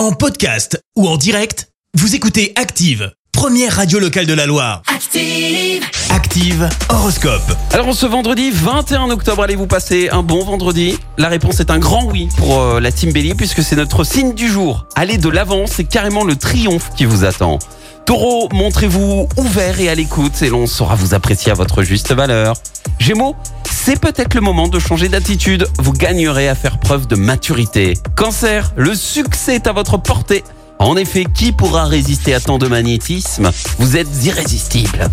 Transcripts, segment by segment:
En podcast ou en direct, vous écoutez Active, première radio locale de la Loire. Active. Active Horoscope. Alors ce vendredi 21 octobre, allez-vous passer un bon vendredi? La réponse est un grand oui pour euh, la Team Bélier puisque c'est notre signe du jour. Allez de l'avant, c'est carrément le triomphe qui vous attend. Taureau, montrez-vous ouvert et à l'écoute et l'on saura vous apprécier à votre juste valeur. Gémeaux, c'est peut-être le moment de changer d'attitude, vous gagnerez à faire preuve de maturité. Cancer, le succès est à votre portée. En effet, qui pourra résister à tant de magnétisme? Vous êtes irrésistible.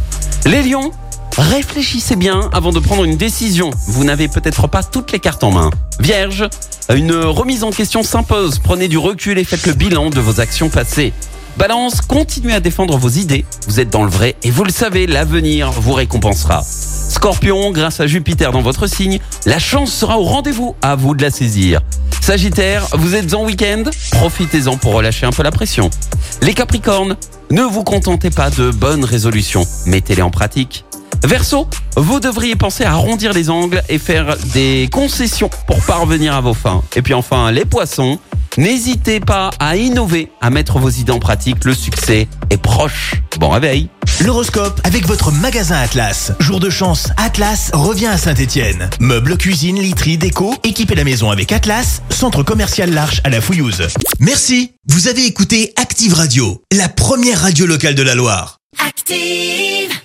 Les lions, réfléchissez bien avant de prendre une décision. Vous n'avez peut-être pas toutes les cartes en main. Vierge, une remise en question s'impose. Prenez du recul et faites le bilan de vos actions passées. Balance, continuez à défendre vos idées. Vous êtes dans le vrai et vous le savez, l'avenir vous récompensera. Scorpion, grâce à Jupiter dans votre signe, la chance sera au rendez-vous. À vous de la saisir. Sagittaire, vous êtes en week-end? Profitez-en pour relâcher un peu la pression. Les Capricornes, ne vous contentez pas de bonnes résolutions. Mettez-les en pratique. Verseau, vous devriez penser à arrondir les angles et faire des concessions pour parvenir à vos fins. Et puis enfin, les poissons, n'hésitez pas à innover, à mettre vos idées en pratique. Le succès est proche. Bon réveil. L'horoscope avec votre magasin Atlas. Jour de chance, Atlas revient à Saint-Étienne. Meubles, cuisine, literie, déco, équipez la maison avec Atlas, centre commercial L'Arche à la Fouillouse. Merci. Vous avez écouté Active Radio, la première radio locale de la Loire. Active.